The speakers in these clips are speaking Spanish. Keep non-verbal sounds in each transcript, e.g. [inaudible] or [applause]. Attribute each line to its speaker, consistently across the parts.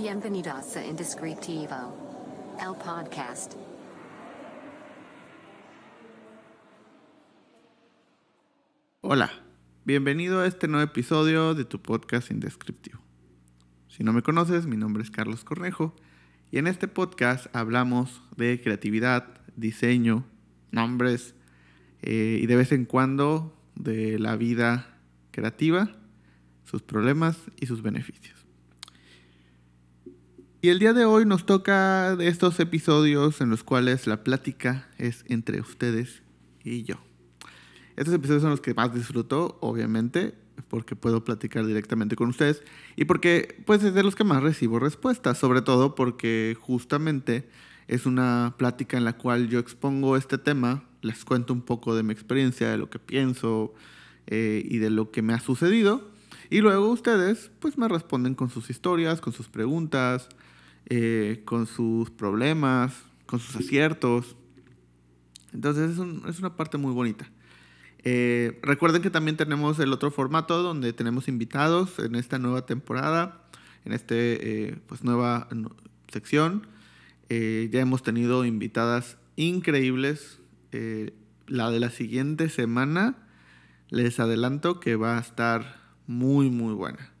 Speaker 1: Bienvenidos a Indescriptivo, el podcast.
Speaker 2: Hola, bienvenido a este nuevo episodio de tu podcast Indescriptivo. Si no me conoces, mi nombre es Carlos Cornejo y en este podcast hablamos de creatividad, diseño, nombres eh, y de vez en cuando de la vida creativa, sus problemas y sus beneficios. Y el día de hoy nos toca de estos episodios en los cuales la plática es entre ustedes y yo. Estos episodios son los que más disfruto, obviamente, porque puedo platicar directamente con ustedes y porque pues es de los que más recibo respuestas, sobre todo porque justamente es una plática en la cual yo expongo este tema, les cuento un poco de mi experiencia, de lo que pienso eh, y de lo que me ha sucedido y luego ustedes pues me responden con sus historias, con sus preguntas, eh, con sus problemas, con sus aciertos. Entonces es, una parte muy bonita. Eh, recuerden que también tenemos el otro formato donde tenemos invitados en esta nueva temporada, en esta eh, pues nueva sección. ya hemos tenido invitadas increíbles. la de la siguiente semana les adelanto que va a estar muy muy buena.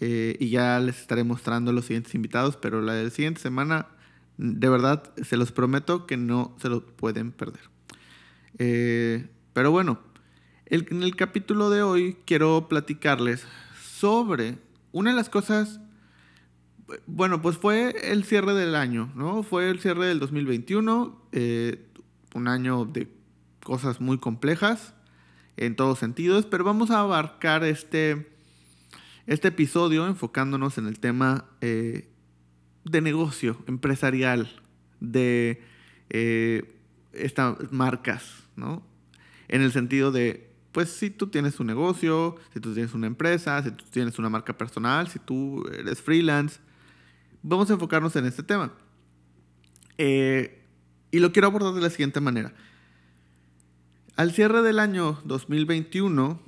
Speaker 2: Eh, y ya les estaré mostrando los siguientes invitados, pero la de la siguiente semana, de verdad, se los prometo que no se lo pueden perder. Eh, pero bueno, en el capítulo de hoy quiero platicarles sobre una de las cosas, bueno, pues fue el cierre del año, ¿no? Fue el cierre del 2021, eh, un año de cosas muy complejas en todos sentidos, pero vamos a abarcar este este episodio enfocándonos en el tema eh, de negocio empresarial, de eh, estas marcas, ¿no? En el sentido de, pues si tú tienes un negocio, si tú tienes una empresa, si tú tienes una marca personal, si tú eres freelance, vamos a enfocarnos en este tema. Eh, y lo quiero abordar de la siguiente manera. Al cierre del año 2021,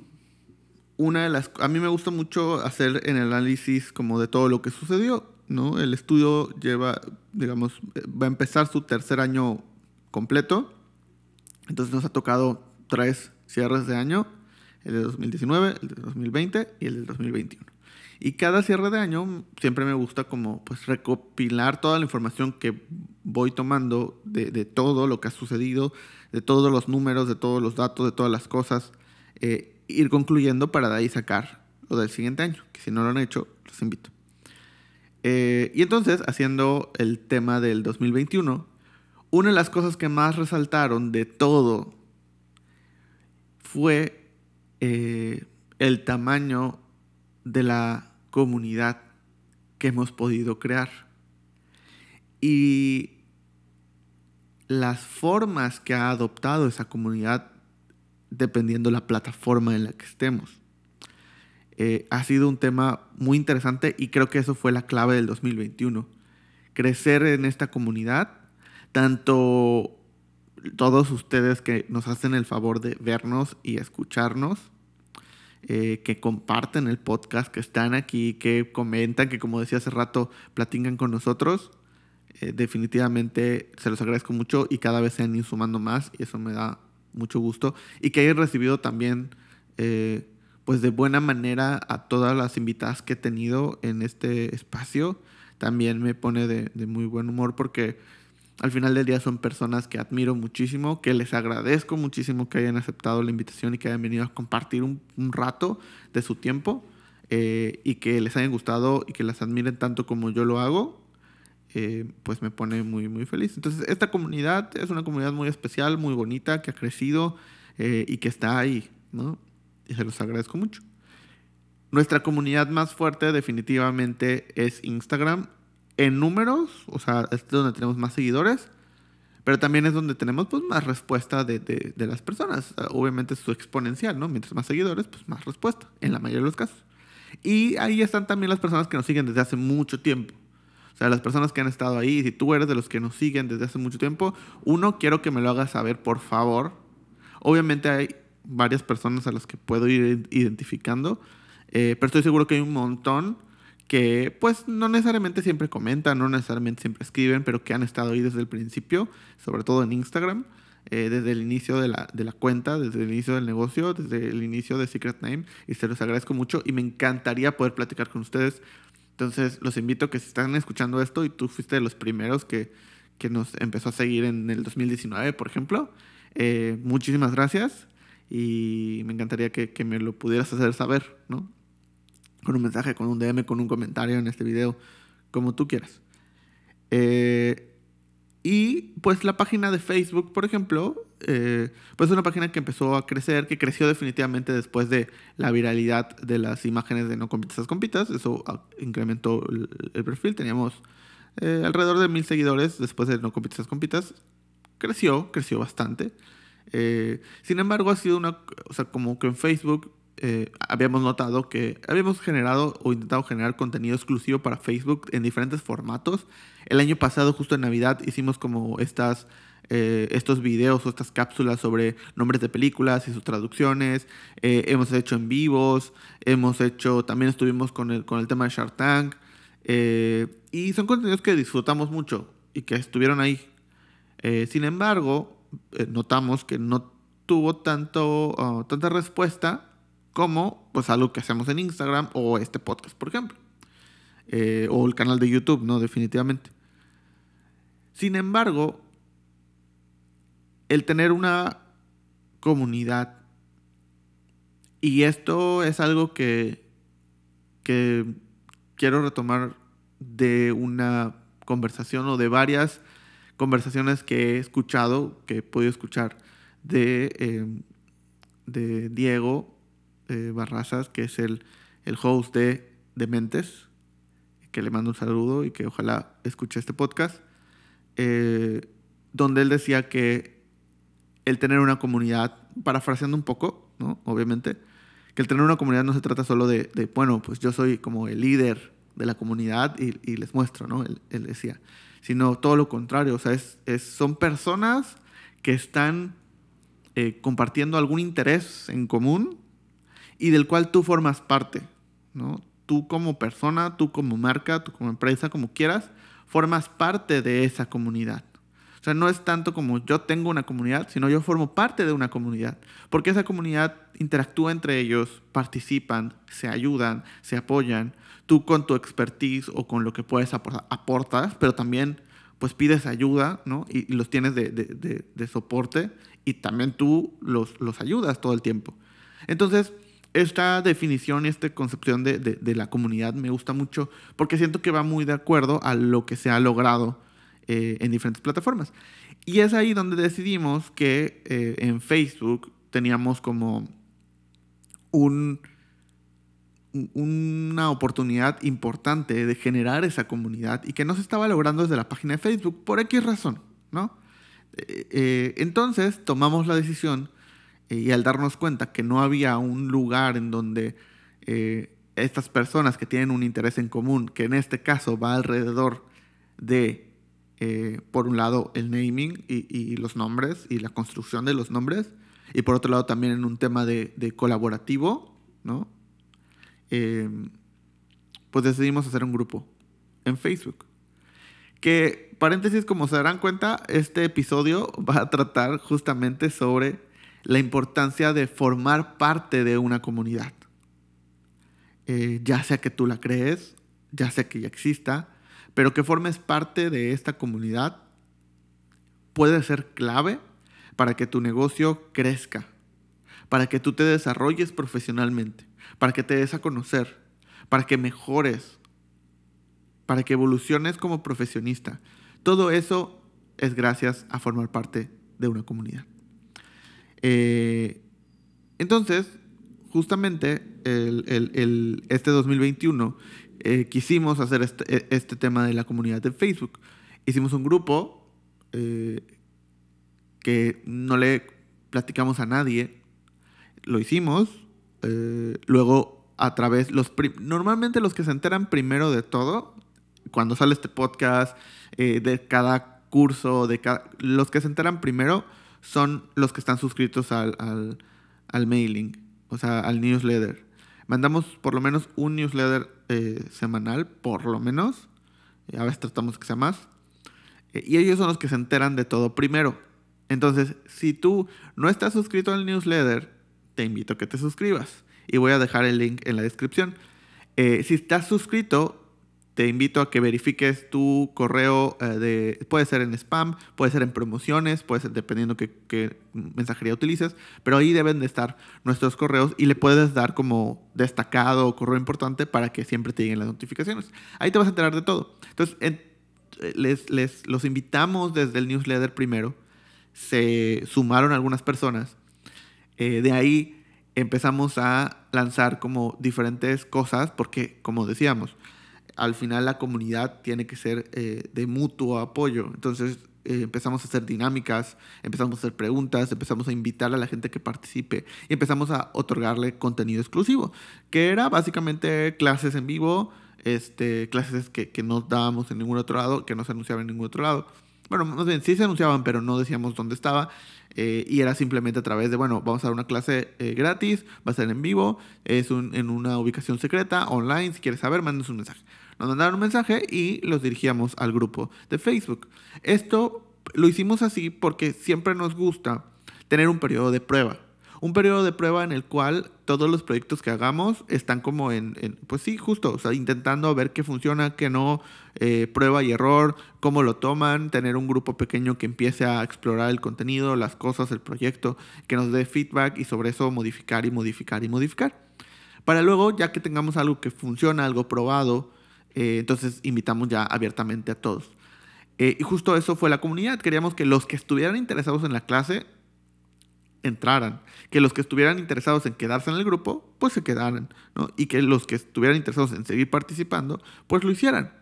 Speaker 2: una de las... A mí me gusta mucho hacer el análisis como de todo lo que sucedió, ¿no? El estudio lleva, digamos, va a empezar su tercer año completo. Entonces nos ha tocado tres cierres de año, el de 2019, el de 2020 y el de 2021. Y cada cierre de año siempre me gusta como pues recopilar toda la información que voy tomando de, de todo lo que ha sucedido, de todos los números, de todos los datos, de todas las cosas. Eh, ir concluyendo para de ahí sacar lo del siguiente año, que si no lo han hecho, los invito. Eh, y entonces, haciendo el tema del 2021, una de las cosas que más resaltaron de todo fue eh, el tamaño de la comunidad que hemos podido crear. Y las formas que ha adoptado esa comunidad dependiendo la plataforma en la que estemos. Eh, ha sido un tema muy interesante y creo que eso fue la clave del 2021. Crecer en esta comunidad, tanto todos ustedes que nos hacen el favor de vernos y escucharnos, eh, que comparten el podcast, que están aquí, que comentan, que como decía hace rato, platican con nosotros. Eh, definitivamente se los agradezco mucho y cada vez se han ido sumando más y eso me da mucho gusto. Y que hayan recibido también, eh, pues de buena manera a todas las invitadas que he tenido en este espacio. También me pone de, muy buen humor porque al final del día son personas que admiro muchísimo, que les agradezco muchísimo que hayan aceptado la invitación y que hayan venido a compartir un, rato de su tiempo eh, y que les hayan gustado y que las admiren tanto como yo lo hago. Eh, pues me pone muy, muy feliz. Entonces, esta comunidad es una comunidad muy especial, muy bonita, que ha crecido eh, y que está ahí, ¿no? Y se los agradezco mucho. Nuestra comunidad más fuerte definitivamente es Instagram. En números, o sea, es donde tenemos más seguidores, pero también es donde tenemos pues, más respuesta de, de, de las personas. Obviamente es su exponencial, ¿no? Mientras más seguidores, pues más respuesta, en la mayoría de los casos. Y ahí están también las personas que nos siguen desde hace mucho tiempo. O sea, las personas que han estado ahí, si tú eres de los que nos siguen desde hace mucho tiempo, uno, quiero que me lo hagas saber, por favor. Obviamente hay varias personas a las que puedo ir identificando, eh, pero estoy seguro que hay un montón que pues no necesariamente siempre comentan, no necesariamente siempre escriben, pero que han estado ahí desde el principio, sobre todo en Instagram, eh, desde el inicio de la, de la cuenta, desde el inicio del negocio, desde el inicio de Secret Name, y se los agradezco mucho y me encantaría poder platicar con ustedes. Entonces los invito a que si están escuchando esto y tú fuiste de los primeros que, que nos empezó a seguir en el 2019, por ejemplo, eh, muchísimas gracias y me encantaría que, que me lo pudieras hacer saber, ¿no? Con un mensaje, con un DM, con un comentario en este video, como tú quieras. Eh, y pues la página de Facebook, por ejemplo, eh, pues es una página que empezó a crecer, que creció definitivamente después de la viralidad de las imágenes de No Compitas Compitas. Eso ah, incrementó el, perfil. Teníamos eh, alrededor de mil seguidores después de No Compitas Compitas. Creció, creció bastante. sin embargo, ha sido una, o sea, como que en Facebook eh, habíamos notado que habíamos generado o intentado generar contenido exclusivo para Facebook en diferentes formatos. El año pasado, justo en Navidad, hicimos como estas, eh, estos videos o estas cápsulas sobre nombres de películas y sus traducciones. Eh, hemos hecho en vivos, hemos hecho, también estuvimos con el, con el tema de Shark Tank. y son contenidos que disfrutamos mucho y que estuvieron ahí. sin embargo, notamos que no tuvo tanto, ah, tanta respuesta como pues algo que hacemos en Instagram o este podcast, por ejemplo. Eh, o el canal de YouTube, ¿no? Definitivamente. Sin embargo, el tener una comunidad, y esto es algo que, que quiero retomar de una conversación o de varias conversaciones que he escuchado, que he podido escuchar de, eh, de Diego eh, Barrazas, que es el, el host de Dementes, que le mando un saludo y que ojalá escuche este podcast, eh, donde él decía que el tener una comunidad, parafraseando un poco, ¿no? Obviamente, que el tener una comunidad no se trata solo de, bueno, pues yo soy como el líder de la comunidad y, les muestro, ¿no? Él, decía, sino todo lo contrario, o sea, es, son personas que están eh, compartiendo algún interés en común y del cual tú formas parte, ¿no? Tú como persona, tú como marca, tú como empresa, como quieras, formas parte de esa comunidad. O sea, no es tanto como yo tengo una comunidad, sino yo formo parte de una comunidad. Porque esa comunidad interactúa entre ellos, participan, se ayudan, se apoyan. Tú con tu expertise o con lo que puedes aportar, aportas, pero también pues pides ayuda, ¿no? Y, los tienes de, de, de, soporte y también tú los, los ayudas todo el tiempo. Entonces, esta definición y esta concepción de, la comunidad me gusta mucho porque siento que va muy de acuerdo a lo que se ha logrado eh, en diferentes plataformas. Y es ahí donde decidimos que eh, en Facebook teníamos como un, una oportunidad importante de generar esa comunidad y que no se estaba logrando desde la página de Facebook por X razón, ¿no? Eh, entonces tomamos la decisión eh, y al darnos cuenta que no había un lugar en donde eh, estas personas que tienen un interés en común, que en este caso va alrededor de, eh, por un lado, el naming y, los nombres y la construcción de los nombres, y por otro lado también en un tema de, colaborativo, ¿no? pues decidimos hacer un grupo en Facebook. Que, paréntesis, como se darán cuenta, este episodio [laughs] va a tratar justamente sobre la importancia de formar parte de una comunidad. Eh, ya sea que tú la crees, ya sea que ya exista, pero que formes parte de esta comunidad puede ser clave para que tu negocio crezca, para que tú te desarrolles profesionalmente, para que te des a conocer, para que mejores, para que evoluciones como profesionista. Todo eso es gracias a formar parte de una comunidad. Eh, entonces, justamente este 2021 eh, quisimos hacer este, e, este, tema de la comunidad de Facebook. Hicimos un grupo eh, que no le platicamos a nadie, lo hicimos, luego a través, los normalmente los que se enteran primero de todo, cuando sale este podcast, de cada curso, de los que se enteran primero son los que están suscritos al, mailing, o sea, al newsletter. Mandamos por lo menos un newsletter eh, semanal, por lo menos. A veces tratamos que sea más. y ellos son los que se enteran de todo primero. Entonces, si tú no estás suscrito al newsletter, te invito a que te suscribas. Y voy a dejar el link en la descripción. si estás suscrito, te invito a que verifiques tu correo eh, de, puede ser en spam, puede ser en promociones, puede ser dependiendo qué, qué, mensajería utilices, pero ahí deben de estar nuestros correos y le puedes dar como destacado o correo importante para que siempre te lleguen las notificaciones. Ahí te vas a enterar de todo. Entonces, les, les, los invitamos desde el newsletter primero, se sumaron algunas personas, eh, de ahí empezamos a lanzar como diferentes cosas, porque como decíamos, al final la comunidad tiene que ser eh, de mutuo apoyo. Entonces eh, empezamos a hacer dinámicas, empezamos a hacer preguntas, empezamos a invitar a la gente que participe y empezamos a otorgarle contenido exclusivo, que era básicamente clases en vivo, este, clases que, no dábamos en ningún otro lado, que no se anunciaban en ningún otro lado. Bueno, más bien sí se anunciaban, pero no decíamos dónde estaba. Eh, y era simplemente a través de, bueno, vamos a dar una clase gratis, va a ser en vivo, es un, en una ubicación secreta, online, si quieres saber, mándenos un mensaje. Nos mandaron un mensaje y los dirigíamos al grupo de Facebook. Esto lo hicimos así porque siempre nos gusta tener un periodo de prueba. Un periodo de prueba en el cual todos los proyectos que hagamos están como en, pues sí, justo, o sea, intentando ver qué funciona, qué no, eh, prueba y error, cómo lo toman, tener un grupo pequeño que empiece a explorar el contenido, las cosas, el proyecto, que nos dé feedback y sobre eso modificar y modificar y modificar. Para luego, ya que tengamos algo que funciona, algo probado, eh, entonces invitamos ya abiertamente a todos. Eh, y justo eso fue la comunidad. Queríamos que los que estuvieran interesados en la clase entraran, que los que estuvieran interesados en quedarse en el grupo, pues se quedaran, ¿no? Y que los que estuvieran interesados en seguir participando, pues lo hicieran.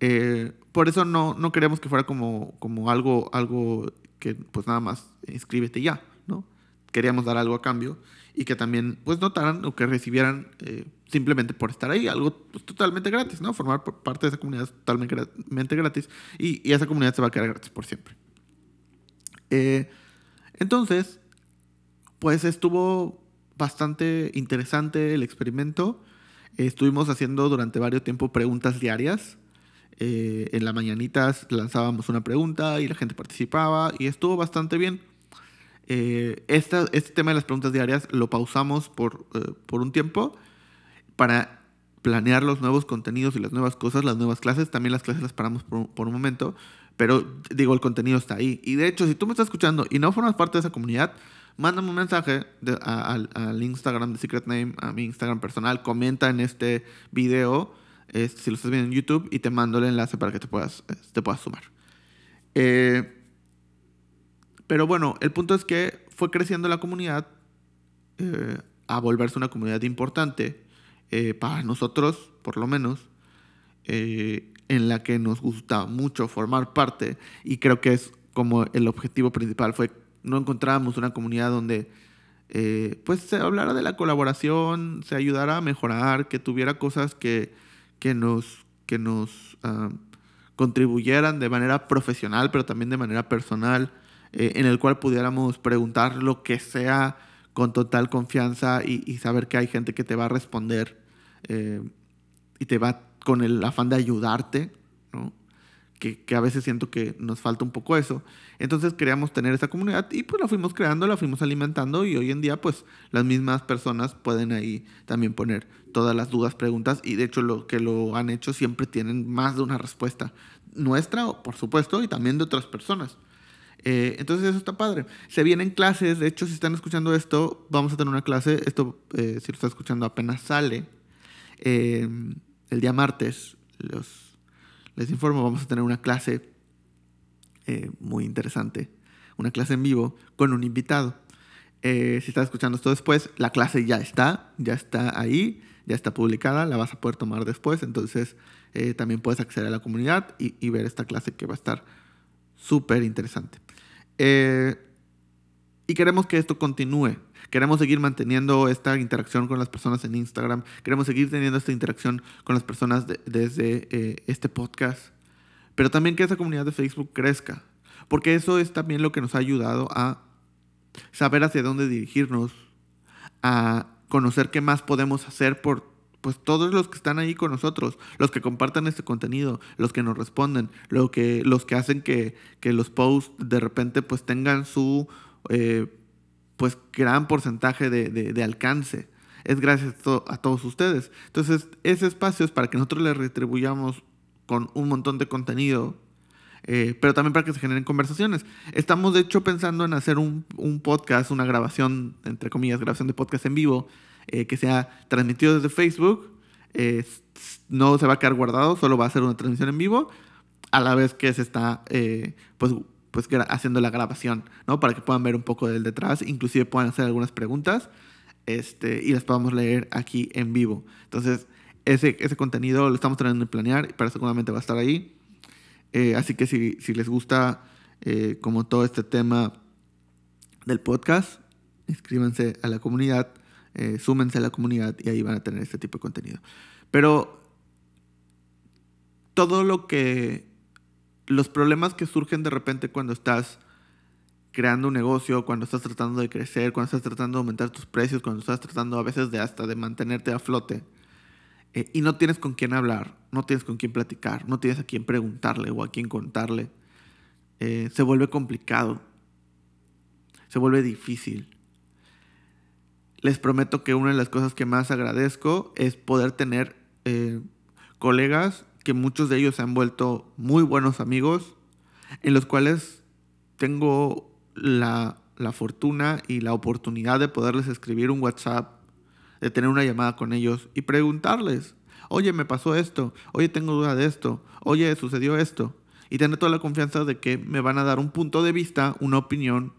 Speaker 2: Eh, por eso no, no queríamos que fuera como, como algo, algo que pues nada más inscríbete ya, ¿no? Queríamos dar algo a cambio y que también pues notaran o que recibieran eh, simplemente por estar ahí, algo pues, totalmente gratis, ¿no? Formar parte de esa comunidad totalmente gratis y, esa comunidad se va a quedar gratis por siempre. Eh, entonces, pues estuvo bastante interesante el experimento. estuvimos haciendo durante varios tiempo preguntas diarias. Eh, en las mañanitas lanzábamos una pregunta y la gente participaba y estuvo bastante bien. Eh, este tema de las preguntas diarias lo pausamos por, eh, por un tiempo para planear los nuevos contenidos y las nuevas cosas, las nuevas clases. También las clases las paramos por, un momento, pero digo, el contenido está ahí. Y de hecho, si tú me estás escuchando y no formas parte de esa comunidad, mándame un mensaje al, Instagram de Secret Name, a mi Instagram personal, comenta en este video, si lo estás viendo en YouTube, y te mando el enlace para que te puedas, te puedas sumar. Eh, pero bueno, el punto es que fue creciendo la comunidad eh, a volverse una comunidad importante eh, para nosotros, por lo menos, eh, en la que nos gusta mucho formar parte y creo que es como el objetivo principal fue no encontrábamos una comunidad donde pues se hablara de la colaboración, se ayudara a mejorar, que tuviera cosas que, que nos, que nos ah, contribuyeran de manera profesional, pero también de manera personal. Eh, en el cual pudiéramos preguntar lo que sea con total confianza y, saber que hay gente que te va a responder eh, y te va con el afán de ayudarte, ¿no? Que, que, a veces siento que nos falta un poco eso. Entonces queríamos tener esa comunidad y pues la fuimos creando, la fuimos alimentando y hoy en día pues las mismas personas pueden ahí también poner todas las dudas, preguntas y de hecho lo que lo han hecho siempre tienen más de una respuesta nuestra, por supuesto, y también de otras personas. Eh, entonces eso está padre. Se vienen clases, de hecho si están escuchando esto, vamos a tener una clase, esto eh, si lo están escuchando apenas sale, eh, el día martes, les informo, vamos a tener una clase muy interesante, una clase en vivo con un invitado. si estás escuchando esto después, la clase ya está, ya está ahí, ya está publicada, la vas a poder tomar después, entonces también puedes acceder a la comunidad y, y ver esta clase que va a estar súper interesante. Eh, y queremos que esto continúe. Queremos seguir manteniendo esta interacción con las personas en Instagram. Queremos seguir teniendo esta interacción con las personas desde eh, este podcast. Pero también que esa comunidad de Facebook crezca. Porque eso es también lo que nos ha ayudado a saber hacia dónde dirigirnos. A conocer qué más podemos hacer por pues todos los que están ahí con nosotros, los que compartan este contenido, los que nos responden, lo que, los que hacen que, que los posts de repente pues tengan su eh, pues gran porcentaje de, alcance. Es gracias a, todos ustedes. Entonces, ese espacio es para que nosotros les retribuyamos con un montón de contenido, eh, pero también para que se generen conversaciones. Estamos, de hecho, pensando en hacer un podcast, una grabación, entre comillas, grabación de podcast en vivo, eh, que sea transmitido desde Facebook. Eh, no se va a quedar guardado, solo va a ser una transmisión en vivo, a la vez que se está eh, pues, pues haciendo la grabación, ¿no? Para que puedan ver un poco del detrás, inclusive puedan hacer algunas preguntas este, y las podamos leer aquí en vivo. Entonces, ese, ese contenido lo estamos tratando de planear, pero seguramente va a estar ahí. Eh, así que si, si, les gusta como todo este tema del podcast, inscríbanse a la comunidad eh, súmense a la comunidad y ahí van a tener este tipo de contenido. Pero todo lo que, los problemas que surgen de repente cuando estás creando un negocio, cuando estás tratando de crecer, cuando estás tratando de aumentar tus precios, cuando estás tratando a veces de hasta de mantenerte a flote eh, y no tienes con quién hablar, no tienes con quién platicar, no tienes a quién preguntarle o a quién contarle, eh, se vuelve complicado, se vuelve difícil les prometo que una de las cosas que más agradezco es poder tener eh, colegas que muchos de ellos se han vuelto muy buenos amigos, en los cuales tengo la, la fortuna y la oportunidad de poderles escribir un WhatsApp, de tener una llamada con ellos y preguntarles, oye, me pasó esto, oye, tengo duda de esto, oye, sucedió esto. Y tener toda la confianza de que me van a dar un punto de vista, una opinión,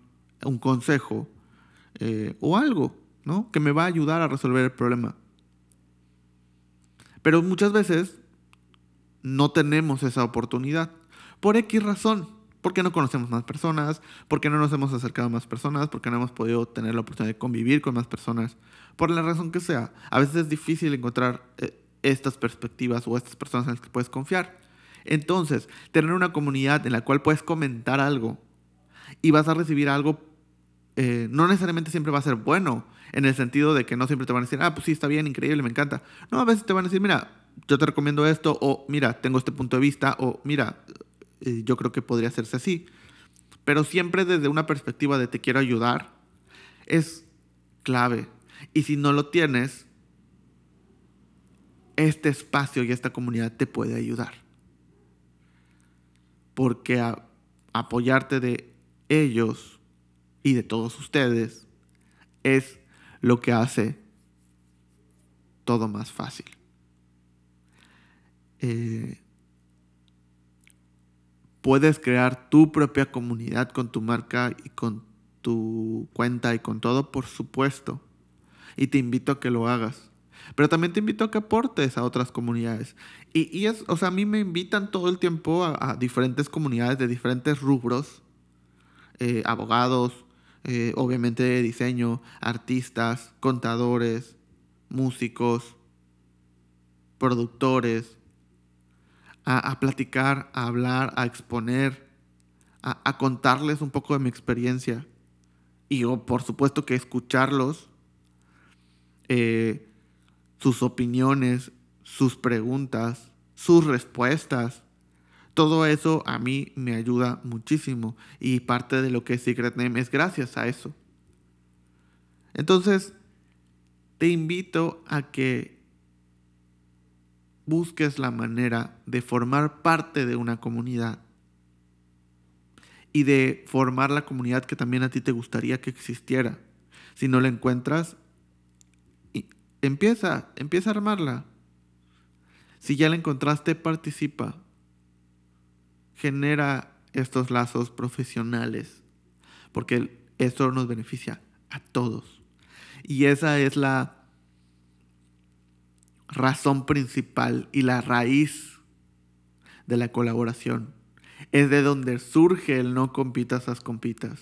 Speaker 2: un consejo eh, o algo. ¿No? Que me va a ayudar a resolver el problema. Pero muchas veces no tenemos esa oportunidad. Por X razón. Porque no conocemos más personas, porque no nos hemos acercado a más personas, porque no hemos podido tener la oportunidad de convivir con más personas. Por la razón que sea. A veces es difícil encontrar eh, estas perspectivas o estas personas en las que puedes confiar. Entonces, tener una comunidad en la cual puedes comentar algo y vas a recibir algo, eh, no necesariamente siempre va a ser bueno, en el sentido de que no siempre te van a decir, ah, pues sí, está bien, increíble, me encanta. No, a veces te van a decir, mira, yo te recomiendo esto, o mira, tengo este punto de vista, o mira, eh, yo creo que podría hacerse así. Pero siempre desde una perspectiva de te quiero ayudar, es clave. Y si no lo tienes, este espacio y esta comunidad te puede ayudar. Porque apoyarte de ellos y de todos ustedes es lo que hace todo más fácil. Eh, puedes crear tu propia comunidad con tu marca y con tu cuenta y con todo, por supuesto. Y te invito a que lo hagas. Pero también te invito a que aportes a otras comunidades. Y, es, o sea, a mí me invitan todo el tiempo a, diferentes comunidades de diferentes rubros. Eh, abogados, eh, obviamente de diseño, artistas, contadores, músicos, productores, a, platicar, a hablar, a exponer, a, contarles un poco de mi experiencia. Y por supuesto que escucharlos, eh, sus opiniones, sus preguntas, sus respuestas, todo eso a mí me ayuda muchísimo y parte de lo que es Secret Name es gracias a eso. Entonces, te invito a que busques la manera de formar parte de una comunidad y de formar la comunidad que también a ti te gustaría que existiera. Si no la encuentras, empieza, empieza a armarla. Si ya la encontraste, participa genera estos lazos profesionales, porque esto nos beneficia a todos. Y esa es la razón principal y la raíz de la colaboración. Es de donde surge el no compitas, las compitas.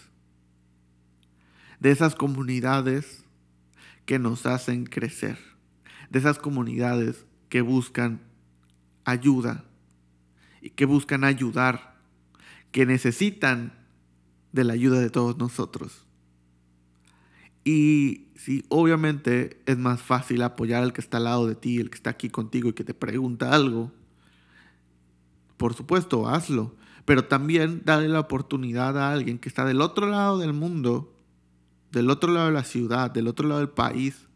Speaker 2: De esas comunidades que nos hacen crecer. De esas comunidades que buscan ayuda y que buscan ayudar, que necesitan de la ayuda de todos nosotros. Y si obviamente es más fácil apoyar al que está al lado de ti, el que está aquí contigo y que te pregunta algo, por supuesto, hazlo. Pero también darle la oportunidad a alguien que está del otro lado del mundo, del otro lado de la ciudad, del otro lado del país,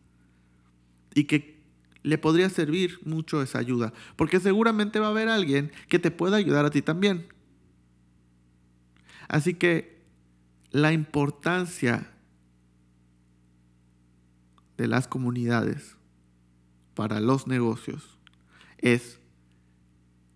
Speaker 2: y que le podría servir mucho esa ayuda. Porque seguramente va a haber alguien que te pueda ayudar a ti también. Así que la importancia de las comunidades para los negocios es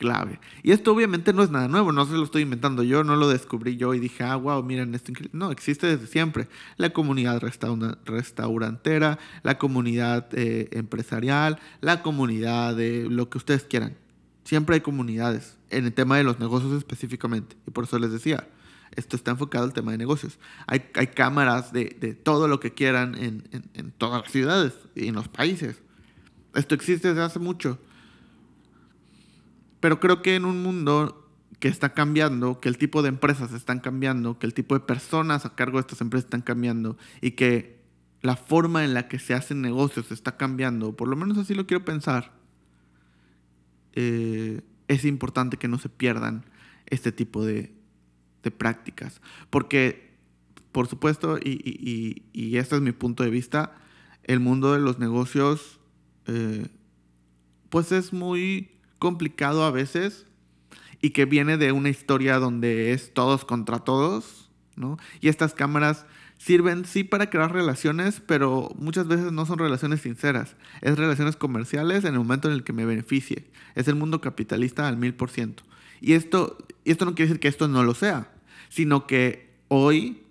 Speaker 2: clave. Y esto obviamente no es nada nuevo, no se lo estoy inventando yo, no lo descubrí yo y dije, ah, wow, miren esto No, existe desde siempre. La comunidad restaurantera, la comunidad eh, empresarial, la comunidad de lo que ustedes quieran. Siempre hay comunidades en el tema de los negocios específicamente. Y por eso les decía, esto está enfocado al tema de negocios. Hay, cámaras de, todo lo que quieran en, todas las ciudades y en los países. Esto existe desde hace mucho. Pero creo que en un mundo que está cambiando, que el tipo de empresas están cambiando, que el tipo de personas a cargo de estas empresas están cambiando y que la forma en la que se hacen negocios está cambiando, por lo menos así lo quiero pensar, eh, es importante que no se pierdan este tipo de, de prácticas. Porque, por supuesto, y, y, este es mi punto de vista, el mundo de los negocios, eh, pues es muy complicado a veces y que viene de una historia donde es todos contra todos, ¿no? Y estas cámaras sirven sí para crear relaciones, pero muchas veces no son relaciones sinceras. Es relaciones comerciales en el momento en el que me beneficie. Es el mundo capitalista al mil por ciento. Y esto, esto no quiere decir que esto no lo sea, sino que hoy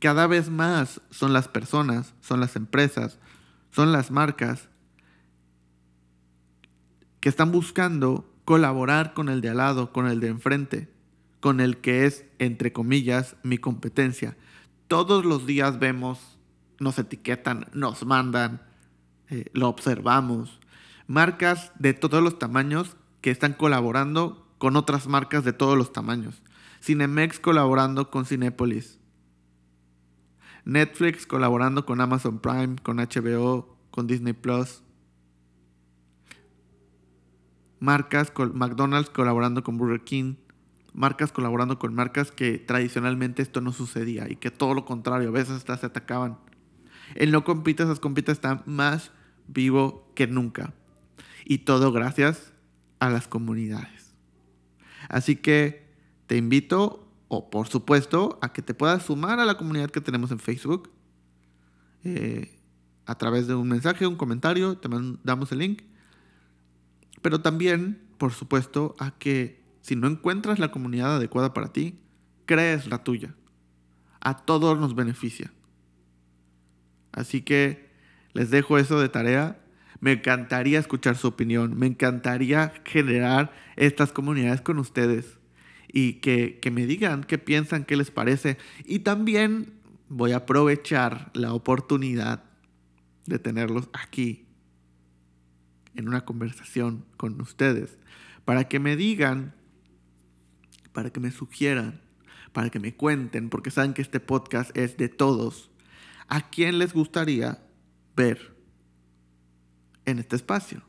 Speaker 2: cada vez más son las personas, son las empresas, son las marcas que están buscando colaborar con el de al lado, con el de enfrente, con el que es, entre comillas, mi competencia. Todos los días vemos, nos etiquetan, nos mandan, eh, lo observamos. Marcas de todos los tamaños que están colaborando con otras marcas de todos los tamaños. Cinemex colaborando con Cinépolis. Netflix colaborando con Amazon Prime, con HBO, con Disney Plus. Marcas, McDonald's colaborando con Burger King. Marcas colaborando con marcas que tradicionalmente esto no sucedía y que todo lo contrario, a veces hasta se atacaban. El no compita, esas compitas está más vivo que nunca. Y todo gracias a las comunidades. Así que te invito, o por supuesto, a que te puedas sumar a la comunidad que tenemos en Facebook. Eh, a través de un mensaje, un comentario, te damos el link. Pero también, por supuesto, a que si no encuentras la comunidad adecuada para ti, crees la tuya. A todos nos beneficia. Así que les dejo eso de tarea me encantaría escuchar su opinión, me encantaría generar estas comunidades con ustedes y que, me digan qué piensan, qué les parece. Y también voy a aprovechar la oportunidad de tenerlos aquí en una conversación con ustedes para que me digan, para que me sugieran, para que me cuenten, porque saben que este podcast es de todos, a quién les gustaría ver en este espacio.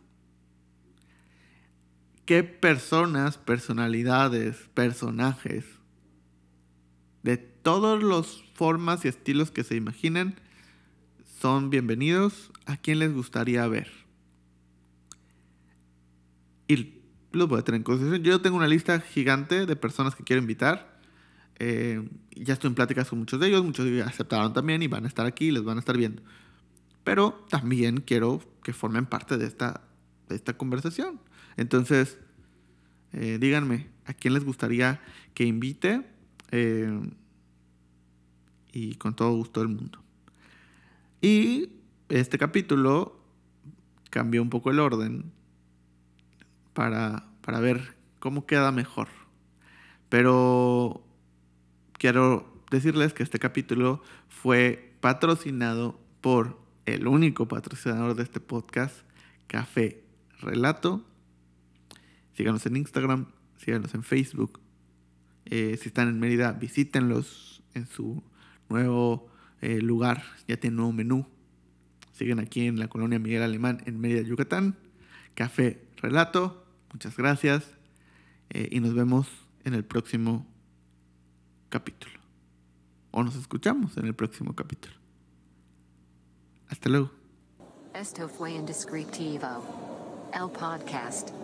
Speaker 2: ¿Qué personas, personalidades, personajes, de todas las formas y estilos que se imaginen, son bienvenidos? ¿A quién les gustaría ver? Y los voy a tener en consideración. Yo tengo una lista gigante de personas que quiero invitar. Eh, ya estoy en pláticas con muchos de ellos, muchos ellos aceptaron también y van a estar aquí, les van a estar viendo. Pero también quiero que formen parte de esta, de esta conversación. Entonces, eh, díganme, ¿a quién les gustaría que invite? Eh, y con todo gusto del mundo. Y este capítulo cambió un poco el orden para, para ver cómo queda mejor. Pero quiero decirles que este capítulo fue patrocinado por el único patrocinador de este podcast, Café Relato. Síganos en Instagram, síganos en Facebook. Eh, si están en Mérida, visítenlos en su nuevo eh, lugar ya tiene nuevo menú. Siguen aquí en la colonia Miguel Alemán en Mérida, Yucatán. Café Relato. Muchas gracias. Eh, y nos vemos en el próximo capítulo. O nos escuchamos en el próximo capítulo. Hasta luego.
Speaker 1: Esto fue Indescriptivo. El podcast.